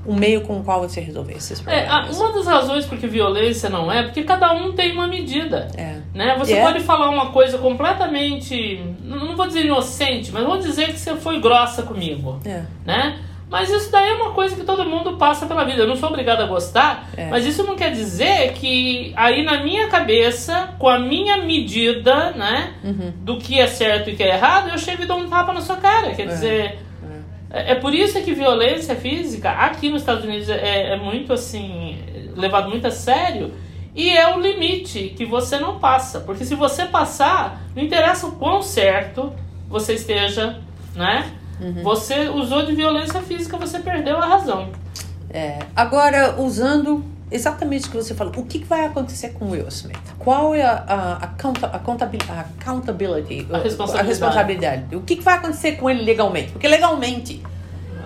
[SPEAKER 2] o meio com o qual você resolver esses
[SPEAKER 1] É,
[SPEAKER 2] problemas.
[SPEAKER 1] uma das razões porque violência não é, porque cada um tem uma medida.
[SPEAKER 2] É.
[SPEAKER 1] Né? Você
[SPEAKER 2] É.
[SPEAKER 1] pode falar uma coisa completamente. Não não vou dizer inocente, mas vou dizer que você foi grossa comigo.
[SPEAKER 2] É.
[SPEAKER 1] Né? Mas isso daí é uma coisa que todo mundo passa pela vida. Eu não sou obrigada a gostar,
[SPEAKER 2] É.
[SPEAKER 1] mas isso não quer dizer que aí na minha cabeça, com a minha medida, né,
[SPEAKER 2] Uhum.
[SPEAKER 1] do que é certo e que é errado, eu chego e dou um tapa na sua cara. Quer dizer, é, é por isso que violência física aqui nos Estados Unidos é, é muito assim, levado muito a sério. E é o limite que você não passa. Porque se você passar, não interessa o quão certo você esteja, né? Você usou de violência física, você perdeu a razão.
[SPEAKER 2] É, agora, usando exatamente o que você falou, o que vai acontecer com o Will Smith? Qual é a, a, conta- a a accountability?
[SPEAKER 1] A responsabilidade.
[SPEAKER 2] a responsabilidade? O que, que vai acontecer com ele legalmente? Porque legalmente,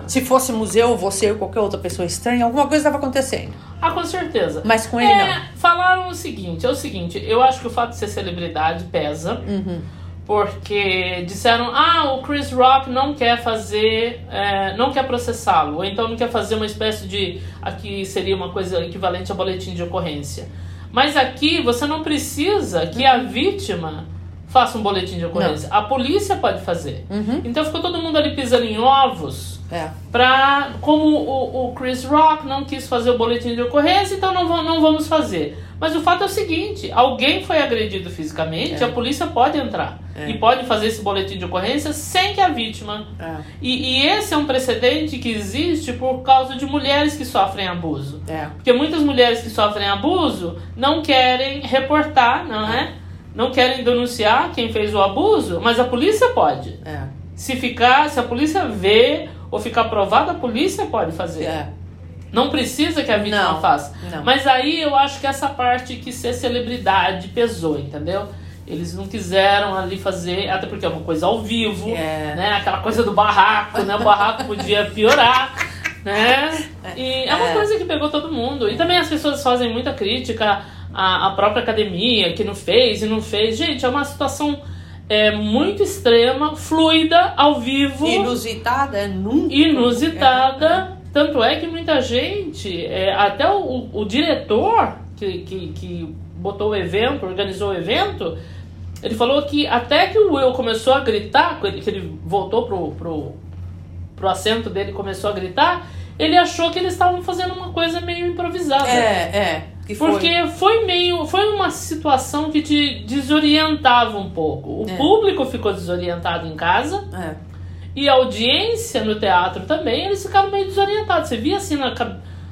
[SPEAKER 2] se fosse museu, você ou qualquer outra pessoa estranha, alguma coisa estava acontecendo.
[SPEAKER 1] Ah, com certeza.
[SPEAKER 2] Mas com ele
[SPEAKER 1] É,
[SPEAKER 2] não.
[SPEAKER 1] Falaram o seguinte, é o seguinte, eu acho que o fato de ser celebridade pesa.
[SPEAKER 2] Uhum.
[SPEAKER 1] Porque disseram, ah, o Chris Rock não quer fazer, é, não quer processá-lo, ou então não quer fazer uma espécie de, aqui seria uma coisa equivalente a boletim de ocorrência. Mas aqui você não precisa que a vítima faça um boletim de ocorrência. A polícia pode fazer.
[SPEAKER 2] Uhum.
[SPEAKER 1] Então ficou todo mundo ali pisando em ovos
[SPEAKER 2] É.
[SPEAKER 1] pra. Como o, o Chris Rock não quis fazer o boletim de ocorrência, então não, não vamos fazer. Mas o fato é o seguinte: alguém foi agredido fisicamente,
[SPEAKER 2] É.
[SPEAKER 1] a polícia pode entrar
[SPEAKER 2] É.
[SPEAKER 1] e pode fazer esse boletim de ocorrência sem que a vítima.
[SPEAKER 2] É.
[SPEAKER 1] E, e esse é um precedente que existe por causa de mulheres que sofrem abuso.
[SPEAKER 2] É.
[SPEAKER 1] Porque muitas mulheres que sofrem abuso não querem reportar, não é? Não querem denunciar quem fez o abuso, mas a polícia pode.
[SPEAKER 2] É.
[SPEAKER 1] Se ficar, se a polícia vê ou ficar provado, a polícia pode fazer.
[SPEAKER 2] É.
[SPEAKER 1] Não precisa que a vítima
[SPEAKER 2] Não,
[SPEAKER 1] faça.
[SPEAKER 2] não.
[SPEAKER 1] Mas aí eu acho que essa parte que ser celebridade pesou, entendeu? Eles não quiseram ali fazer, até porque é uma coisa ao vivo,
[SPEAKER 2] É.
[SPEAKER 1] né? Aquela coisa do barraco, né? O barraco podia piorar, né? E é uma
[SPEAKER 2] É.
[SPEAKER 1] coisa que pegou todo mundo. E também as pessoas fazem muita crítica à, à própria academia, que não fez e não fez. Gente, é uma situação é, muito extrema, fluida, ao vivo
[SPEAKER 2] Inusitada, nunca.
[SPEAKER 1] inusitada. Tanto é que muita gente, é, até o, o diretor que, que, que botou o evento, organizou o evento, ele falou que até que o Will começou a gritar, que ele, que ele voltou pro, pro, pro assento dele e começou a gritar, ele achou que eles estavam fazendo uma coisa meio improvisada.
[SPEAKER 2] É, é. Que.
[SPEAKER 1] Porque foi meio. Foi uma situação que te desorientava um pouco. O
[SPEAKER 2] É.
[SPEAKER 1] público ficou desorientado em casa.
[SPEAKER 2] É.
[SPEAKER 1] E a audiência no teatro também, eles ficaram meio desorientados. Você via assim na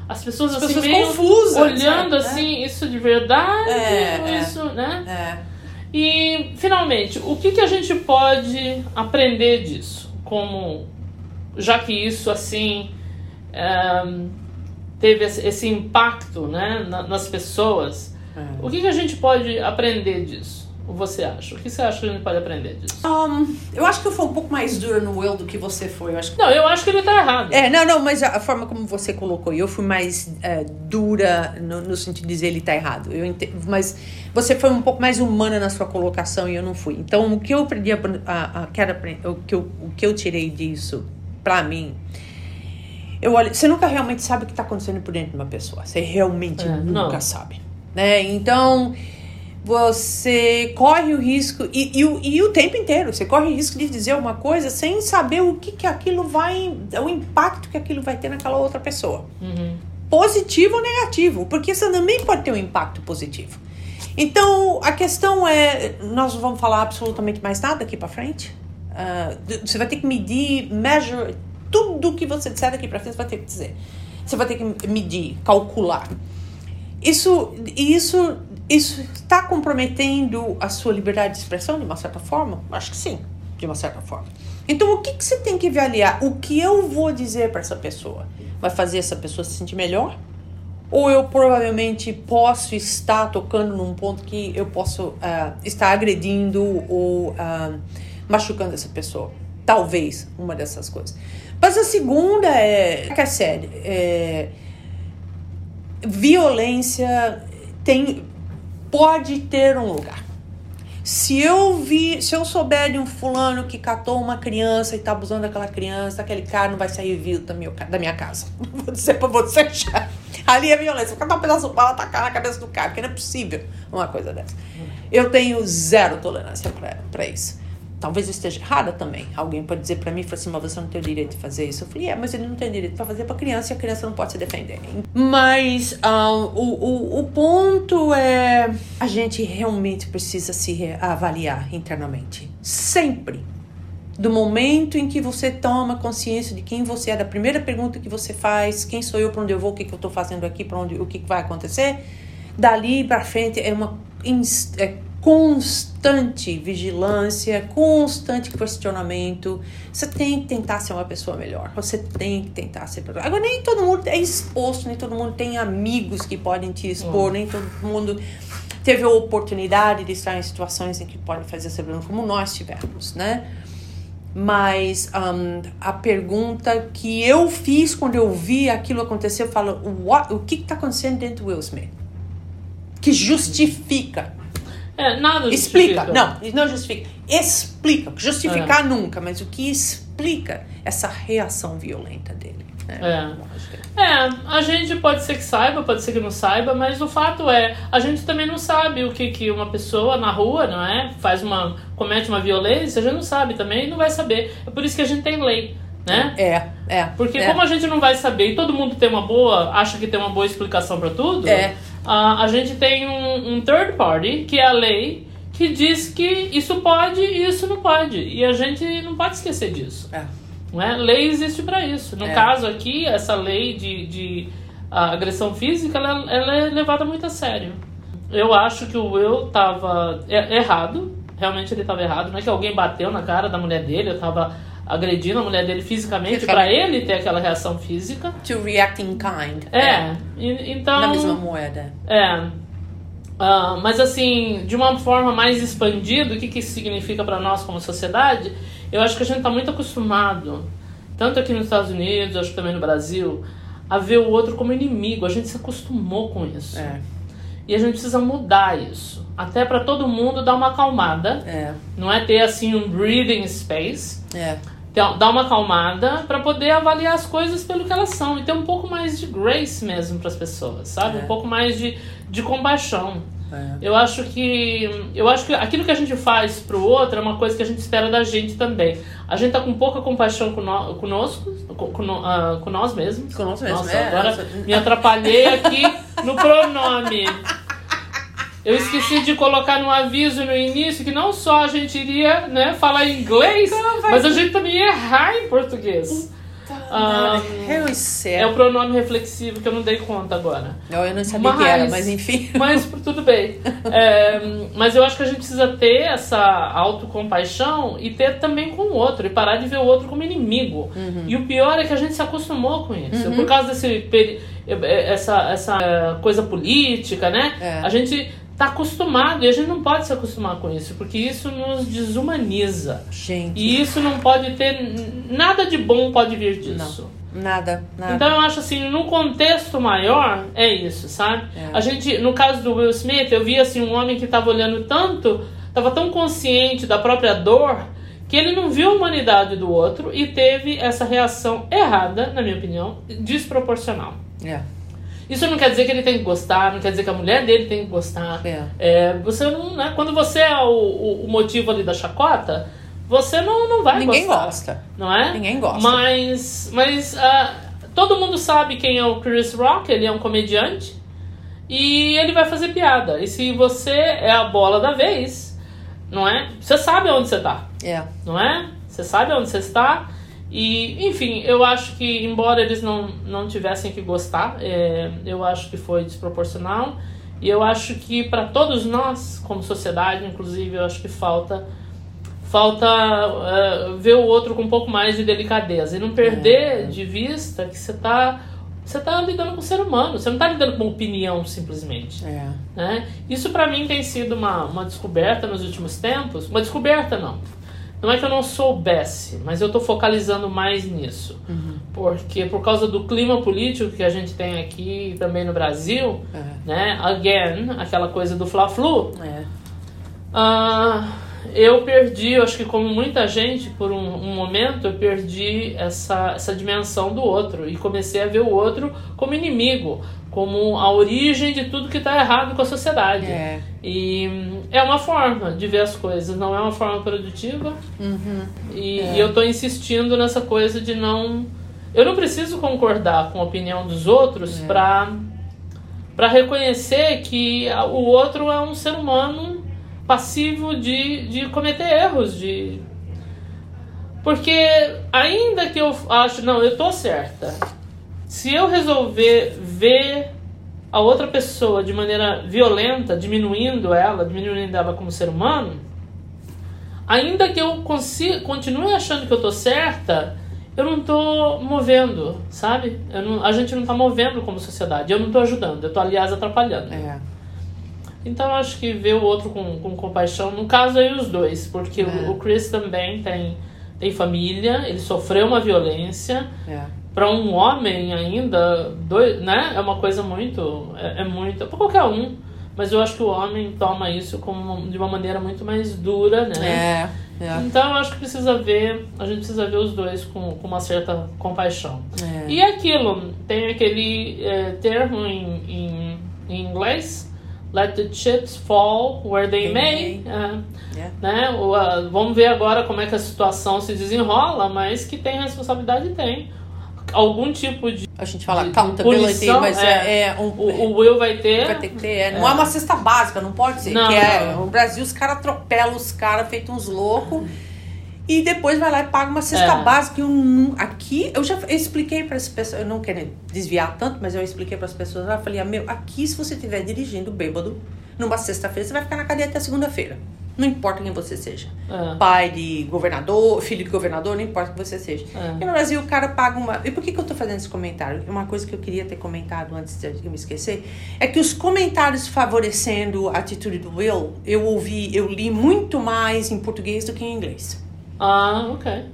[SPEAKER 1] as pessoas
[SPEAKER 2] As
[SPEAKER 1] assim
[SPEAKER 2] pessoas
[SPEAKER 1] meio
[SPEAKER 2] confusas,
[SPEAKER 1] olhando
[SPEAKER 2] né?
[SPEAKER 1] assim, isso de verdade,
[SPEAKER 2] É, é.
[SPEAKER 1] isso, né?
[SPEAKER 2] É.
[SPEAKER 1] E finalmente, o que, que a gente pode aprender disso? Como já que isso assim ehm, teve esse, impacto, né, na- nas pessoas,
[SPEAKER 2] É.
[SPEAKER 1] o que, que a gente pode aprender disso? Você acha? O que você acha que a gente pode aprender disso?
[SPEAKER 2] Um, eu acho que eu fui um pouco mais dura no Will do que você foi. Eu acho que
[SPEAKER 1] Não, eu acho que ele tá errado.
[SPEAKER 2] É, não, não, mas a, forma como você colocou, eu fui mais é, dura no, no sentido de dizer ele tá errado. Eu ente- mas você foi um pouco mais humana na sua colocação e eu não fui. Então, o que eu aprendi, a, a, a- o, que eu, o que eu tirei disso, pra mim, eu olho, você nunca realmente sabe o que tá acontecendo por dentro de uma pessoa. Você realmente
[SPEAKER 1] É,
[SPEAKER 2] nunca
[SPEAKER 1] não.
[SPEAKER 2] sabe. Né? Então, você corre o risco, e, e, o- e o tempo inteiro, você corre o risco de dizer uma coisa sem saber o que, que aquilo vai. o impacto que aquilo vai ter naquela outra pessoa.
[SPEAKER 1] Uhum.
[SPEAKER 2] Positivo ou negativo, porque isso também pode ter um impacto positivo. Então, a questão é: nós não vamos falar absolutamente mais nada aqui pra frente. D- você vai ter que medir, measure, tudo que você disser daqui pra frente, vai ter que dizer. Você vai ter que medir, calcular. Isso, isso, isso está comprometendo a sua liberdade de expressão de uma certa forma? Acho que sim, de uma certa forma. Então, o que, que você tem que avaliar? O que eu vou dizer para essa pessoa vai fazer essa pessoa se sentir melhor? Ou eu provavelmente posso estar tocando num ponto que eu posso ah, estar agredindo ou ah, machucando essa pessoa? Talvez uma dessas coisas. Mas a segunda é. Que é sério. É, violência tem, pode ter um lugar. Se eu vi, se eu souber de um fulano que catou uma criança e tá abusando daquela criança, aquele cara não vai sair vivo da minha, da minha casa. [laughs] Vou dizer pra você já. Ali é violência. Vou catar um pedaço de bala e tacar na cabeça do cara, porque não é possível uma coisa dessa. Eu tenho zero tolerância para isso. Talvez eu esteja errada também. Alguém pode dizer para mim, fala assim, mas você não tem o direito de fazer isso. Eu falei, é, mas ele não tem direito para fazer para criança e a criança não pode se defender. Mas um, o, o, o ponto é, a gente realmente precisa se avaliar internamente. Sempre. Do momento em que você toma consciência de quem você é, da primeira pergunta que você faz, quem sou eu, para onde eu vou, o que, que eu estou fazendo aqui, para onde, o que, que vai acontecer, dali para frente é uma é constante vigilância, constante questionamento. Você tem que tentar ser uma pessoa melhor. Você tem que tentar ser. Agora, nem todo mundo é exposto, nem todo mundo tem amigos que podem te expor, nem todo mundo teve a oportunidade de estar em situações em que podem fazer essa pergunta, como nós tivemos, né? Mas um, a pergunta que eu fiz quando eu vi aquilo acontecer, eu falo, What? o que está acontecendo dentro do Will Smith? Que justifica
[SPEAKER 1] é, nada
[SPEAKER 2] justifica. Explica. Não, não justifica. Explica. Justificar é. nunca, mas o que explica essa reação violenta dele.
[SPEAKER 1] Né? É. é, a gente pode ser que saiba, pode ser que não saiba, mas o fato é, a gente também não sabe o que, que uma pessoa na rua, não é? Faz uma. comete uma violência, a gente não sabe também e não vai saber. É por isso que a gente tem lei. Né?
[SPEAKER 2] É, é.
[SPEAKER 1] Porque
[SPEAKER 2] é.
[SPEAKER 1] como a gente não vai saber e todo mundo tem uma boa, acha que tem uma boa explicação para tudo,
[SPEAKER 2] é
[SPEAKER 1] uh, a gente tem um, um third party, que é a lei, que diz que isso pode e isso não pode. E a gente não pode esquecer disso. É. Não é? Lei existe para isso. No é. caso aqui, essa lei de, de agressão física, ela, ela, é levada muito a sério. Eu acho que o Will tava errado. Realmente ele estava errado. Não é que alguém bateu na cara da mulher dele, eu tava agredindo a mulher dele fisicamente para ele ter aquela reação física.
[SPEAKER 2] To react in kind.
[SPEAKER 1] É, é. E, então.
[SPEAKER 2] Na mesma moeda.
[SPEAKER 1] É. Uh, mas assim, de uma forma mais expandida, o que, que isso significa para nós como sociedade? Eu acho que a gente está muito acostumado, tanto aqui nos Estados Unidos, acho que também no Brasil, a ver o outro como inimigo. A gente se acostumou com isso.
[SPEAKER 2] É.
[SPEAKER 1] E a gente precisa mudar isso. Até para todo mundo dar uma acalmada.
[SPEAKER 2] É.
[SPEAKER 1] Não é ter assim um breathing space.
[SPEAKER 2] É
[SPEAKER 1] dar uma acalmada para poder avaliar as coisas pelo que elas são e ter um pouco mais de grace mesmo para as pessoas, sabe? É. Um pouco mais de, de compaixão. É. Eu acho que eu acho que aquilo que a gente faz pro outro é uma coisa que a gente espera da gente também. A gente tá com pouca compaixão com no, conosco, com, com, uh, com nós mesmos.
[SPEAKER 2] Com nós mesmos.
[SPEAKER 1] Nossa, é, agora nossa. me atrapalhei aqui no pronome. Eu esqueci de colocar no aviso no início que não só a gente iria né, falar inglês, mas a gente também ia errar em português.
[SPEAKER 2] Um,
[SPEAKER 1] é o pronome reflexivo que eu não dei conta agora.
[SPEAKER 2] Não, eu não sabia mas, que era, mas enfim. [laughs]
[SPEAKER 1] Mas tudo bem. É, mas eu acho que a gente precisa ter essa autocompaixão e ter também com o outro, e parar de ver o outro como inimigo.
[SPEAKER 2] Uhum.
[SPEAKER 1] E o pior é que a gente se acostumou com isso. Uhum. Por causa desse essa, essa coisa política, né?
[SPEAKER 2] É.
[SPEAKER 1] A gente tá acostumado e a gente não pode se acostumar com isso, porque isso nos desumaniza.
[SPEAKER 2] Gente.
[SPEAKER 1] E isso não pode ter nada de bom pode vir disso.
[SPEAKER 2] Não, nada, nada.
[SPEAKER 1] Então eu acho assim, no contexto maior é isso, sabe?
[SPEAKER 2] É.
[SPEAKER 1] A gente, no caso do Will Smith, eu vi assim um homem que estava olhando tanto, estava tão consciente da própria dor que ele não viu a humanidade do outro e teve essa reação errada, na minha opinião, desproporcional.
[SPEAKER 2] É.
[SPEAKER 1] Isso não quer dizer que ele tem que gostar, não quer dizer que a mulher dele tem que gostar.
[SPEAKER 2] É.
[SPEAKER 1] É, você não, né? Quando você é o, o, motivo ali da chacota, você não, não vai
[SPEAKER 2] Ninguém
[SPEAKER 1] gostar.
[SPEAKER 2] gosta.
[SPEAKER 1] Não é?
[SPEAKER 2] Ninguém gosta.
[SPEAKER 1] Mas, mas uh, todo mundo sabe quem é o Chris Rock, ele é um comediante. E ele vai fazer piada. E se você é a bola da vez, não é? Você sabe onde você tá.
[SPEAKER 2] É.
[SPEAKER 1] Não é? Você sabe onde você está. E, enfim, eu acho que, embora eles não, não tivessem que gostar, é, eu acho que foi desproporcional. E eu acho que para todos nós, como sociedade, inclusive, eu acho que falta falta uh, ver o outro com um pouco mais de delicadeza e não perder é. de vista que você está você tá lidando com o ser humano, você não está lidando com opinião simplesmente.
[SPEAKER 2] É.
[SPEAKER 1] Né? Isso para mim tem sido uma, uma descoberta nos últimos tempos. Uma descoberta não Não é que eu não soubesse, mas eu tô focalizando mais nisso.
[SPEAKER 2] Uhum.
[SPEAKER 1] Porque por causa do clima político que a gente tem aqui também no Brasil,
[SPEAKER 2] É.
[SPEAKER 1] né? Again, aquela coisa do Fla-Flu.
[SPEAKER 2] É.
[SPEAKER 1] Ah, eu perdi, eu acho que como muita gente, por um, um momento, eu perdi essa, essa dimensão do outro e comecei a ver o outro como inimigo, como a origem de tudo que está errado com a sociedade.
[SPEAKER 2] É.
[SPEAKER 1] E é uma forma de ver as coisas, não é uma forma produtiva.
[SPEAKER 2] Uhum.
[SPEAKER 1] E,
[SPEAKER 2] É.
[SPEAKER 1] e eu tô insistindo nessa coisa de não. Eu não preciso concordar com a opinião dos outros
[SPEAKER 2] É.
[SPEAKER 1] pra para reconhecer que o outro é um ser humano passivo de, de cometer erros, de. Porque ainda que eu acho, não, eu tô certa. Se eu resolver ver a outra pessoa de maneira violenta, diminuindo ela, diminuindo ela como ser humano, ainda que eu consiga, continue achando que eu tô certa, eu não tô movendo, sabe? Não- a gente não tá movendo como sociedade. Eu não tô ajudando, eu tô, aliás, atrapalhando.
[SPEAKER 2] É.
[SPEAKER 1] Então eu acho que ver o outro com, com compaixão, no caso aí os dois, porque
[SPEAKER 2] É.
[SPEAKER 1] o, o Chris também tem, tem família, ele sofreu uma violência.
[SPEAKER 2] É.
[SPEAKER 1] Para um homem ainda, dois, né? É uma coisa muito. É, é muito. Pra qualquer um. Mas eu acho que o homem toma isso como, de uma maneira muito mais dura, né?
[SPEAKER 2] É. É.
[SPEAKER 1] Então eu acho que precisa ver, a gente precisa ver os dois com, com uma certa compaixão.
[SPEAKER 2] É.
[SPEAKER 1] E aquilo, tem aquele é, termo em, em, em inglês, let the chips fall where they
[SPEAKER 2] They
[SPEAKER 1] may.
[SPEAKER 2] may.
[SPEAKER 1] é,
[SPEAKER 2] É.
[SPEAKER 1] né? O, a- vamos ver agora como é que a situação se desenrola, mas que tem responsabilidade tem. Algum tipo de.
[SPEAKER 2] A gente fala accountability, mas é, é um.
[SPEAKER 1] O, o Will vai ter.
[SPEAKER 2] Vai ter que ter, é, não é. uma cesta básica, não pode ser.
[SPEAKER 1] Não,
[SPEAKER 2] que é,
[SPEAKER 1] não.
[SPEAKER 2] no Brasil os caras atropelam os caras feito uns loucos e depois vai lá e paga uma cesta
[SPEAKER 1] É.
[SPEAKER 2] básica. Eu não- aqui eu já eu expliquei para as pessoas, eu não quero desviar tanto, mas eu expliquei para as pessoas lá, eu falei, ah, meu, aqui se você estiver dirigindo bêbado numa sexta-feira, você vai ficar na cadeia até segunda-feira. Não importa quem você seja.
[SPEAKER 1] É.
[SPEAKER 2] Pai de governador, filho de governador, não importa quem você seja.
[SPEAKER 1] É.
[SPEAKER 2] E no Brasil o cara paga uma. E por que, que eu tô fazendo esse comentário? Uma coisa que eu queria ter comentado antes de eu me esquecer é que os comentários favorecendo a atitude do Will, eu ouvi, eu li muito mais em português do que em inglês.
[SPEAKER 1] Ah, ok.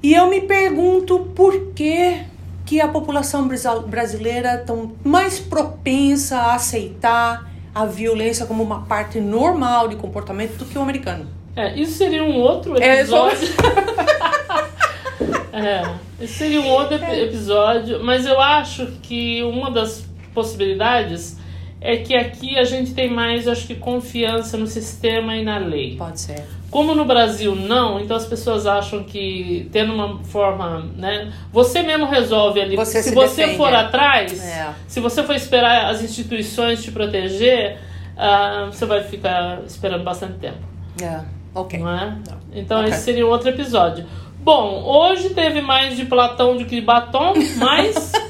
[SPEAKER 2] E eu me pergunto por que, que a população brasileira tão mais propensa a aceitar a violência como uma parte normal de comportamento do que o americano.
[SPEAKER 1] É, isso seria um outro
[SPEAKER 2] É, só-
[SPEAKER 1] episódio. [laughs] é, isso seria um outro ep- episódio, mas eu acho que uma das possibilidades é que aqui a gente tem mais, acho que, confiança no sistema e na lei.
[SPEAKER 2] Pode ser.
[SPEAKER 1] Como no Brasil não, então as pessoas acham que tendo uma forma, né? Você mesmo resolve ali.
[SPEAKER 2] Você
[SPEAKER 1] se
[SPEAKER 2] se
[SPEAKER 1] você
[SPEAKER 2] defende,
[SPEAKER 1] for
[SPEAKER 2] é.
[SPEAKER 1] atrás,
[SPEAKER 2] É.
[SPEAKER 1] se você for esperar as instituições te proteger, ah, você vai ficar esperando bastante tempo,
[SPEAKER 2] É. Ok.
[SPEAKER 1] não é?
[SPEAKER 2] Não.
[SPEAKER 1] Então
[SPEAKER 2] Ok.
[SPEAKER 1] esse seria um outro episódio. Bom, hoje teve mais de Platão do que de batom, mas [laughs]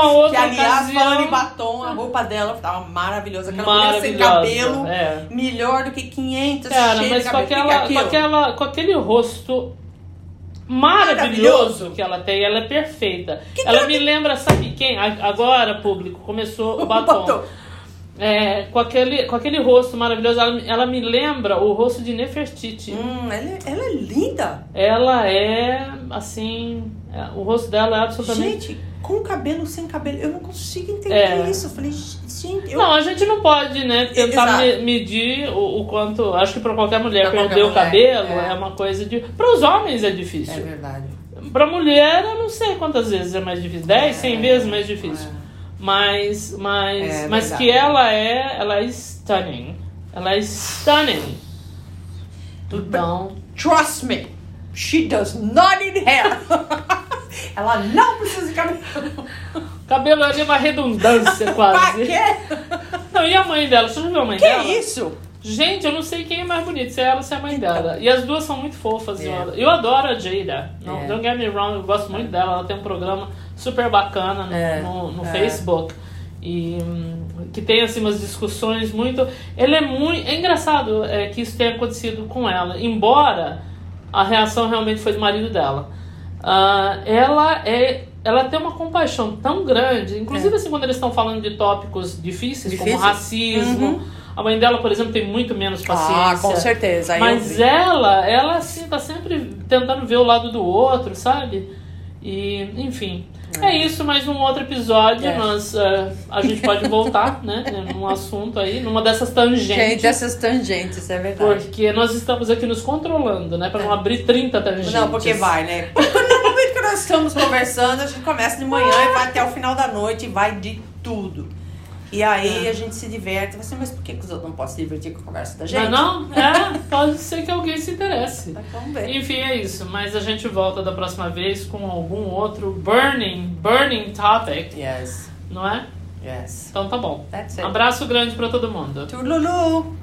[SPEAKER 2] Que
[SPEAKER 1] outra
[SPEAKER 2] aliás,
[SPEAKER 1] ocasião,
[SPEAKER 2] falando em batom, a roupa dela tava maravilhosa. Aquela mulher sem
[SPEAKER 1] maravilhosa.
[SPEAKER 2] cabelo,
[SPEAKER 1] É.
[SPEAKER 2] melhor do que 500
[SPEAKER 1] Cara, mas
[SPEAKER 2] de
[SPEAKER 1] com, aquela, com, aquela, com aquele rosto maravilhoso que ela tem, ela é perfeita. ela me lembra, sabe quem? Agora, público, começou [laughs] o batom. É, com, aquele, com aquele rosto maravilhoso, ela, me- ela me lembra o rosto de Nefertiti.
[SPEAKER 2] Hum, ela, é, ela é linda.
[SPEAKER 1] Ela é, assim, é, o rosto dela é absolutamente...
[SPEAKER 2] Gente, com cabelo, sem cabelo, eu não consigo entender
[SPEAKER 1] É.
[SPEAKER 2] isso. Eu falei, gente, eu...
[SPEAKER 1] Não, a gente não pode, né, tentar me- medir o, o quanto. Acho que pra qualquer mulher
[SPEAKER 2] Pra qualquer
[SPEAKER 1] perder o
[SPEAKER 2] mulher,
[SPEAKER 1] cabelo
[SPEAKER 2] é.
[SPEAKER 1] é. uma coisa de. Para os homens é difícil.
[SPEAKER 2] É verdade.
[SPEAKER 1] Pra mulher, eu não sei quantas vezes é mais difícil. 10,
[SPEAKER 2] É,
[SPEAKER 1] 100 vezes mais difícil.
[SPEAKER 2] é.
[SPEAKER 1] Mas, mas,
[SPEAKER 2] É
[SPEAKER 1] mas
[SPEAKER 2] verdade.
[SPEAKER 1] que ela é, ela é stunning. Ela é stunning. Então,
[SPEAKER 2] Trust me, she does not need hair. [laughs] ela não precisa de cabelo.
[SPEAKER 1] cabelo é uma redundância [laughs]
[SPEAKER 2] Pra
[SPEAKER 1] quase.
[SPEAKER 2] quê?
[SPEAKER 1] Não, e a mãe dela? Você já viu a mãe
[SPEAKER 2] Que
[SPEAKER 1] dela?
[SPEAKER 2] isso?
[SPEAKER 1] Gente, eu não sei quem é mais bonito, se é ela ou se é a mãe dela. E as duas são muito fofas.
[SPEAKER 2] É.
[SPEAKER 1] Eu, eu adoro a Jada. Não,
[SPEAKER 2] É.
[SPEAKER 1] Don't get me wrong, eu gosto muito dela. Ela tem um programa super bacana no,
[SPEAKER 2] É.
[SPEAKER 1] no, no
[SPEAKER 2] É.
[SPEAKER 1] Facebook. E hum, que tem assim umas discussões muito. Ele é muito. É engraçado é, que isso tenha acontecido com ela. Embora a reação realmente foi do marido dela. Ah, ela é. Ela tem uma compaixão tão grande, inclusive
[SPEAKER 2] É.
[SPEAKER 1] assim, quando eles estão falando de tópicos difíceis,
[SPEAKER 2] Difícil?
[SPEAKER 1] como racismo,
[SPEAKER 2] Uhum.
[SPEAKER 1] A mãe dela, por exemplo, tem muito menos paciência.
[SPEAKER 2] Ah, com certeza. Aí
[SPEAKER 1] Mas ela, ela assim, tá sempre tentando ver o lado do outro, sabe? E, enfim. É, isso, mais um outro episódio.
[SPEAKER 2] É.
[SPEAKER 1] Nós, eh, a gente pode voltar, [laughs] né? Num assunto aí, numa dessas tangentes.
[SPEAKER 2] Gente, dessas tangentes, é verdade.
[SPEAKER 1] Porque nós estamos aqui nos controlando, né? Pra não abrir 30 tangentes.
[SPEAKER 2] Não, porque vai, né? Porque no momento que nós estamos conversando, a gente começa de manhã e vai até o final da noite e vai de tudo. E aí
[SPEAKER 1] É.
[SPEAKER 2] a gente se diverte. Você, mas por que, que os outros não podem se divertir com a conversa da
[SPEAKER 1] Não,
[SPEAKER 2] gente?
[SPEAKER 1] é não? É, pode ser que alguém se interesse.
[SPEAKER 2] Mas Vamos ver.
[SPEAKER 1] Enfim, é isso. Mas a gente volta da próxima vez com algum outro burning, burning topic,
[SPEAKER 2] Yes,
[SPEAKER 1] não é?
[SPEAKER 2] yes.
[SPEAKER 1] Então tá bom.
[SPEAKER 2] That's it.
[SPEAKER 1] Um abraço grande pra todo mundo.
[SPEAKER 2] Turlulu!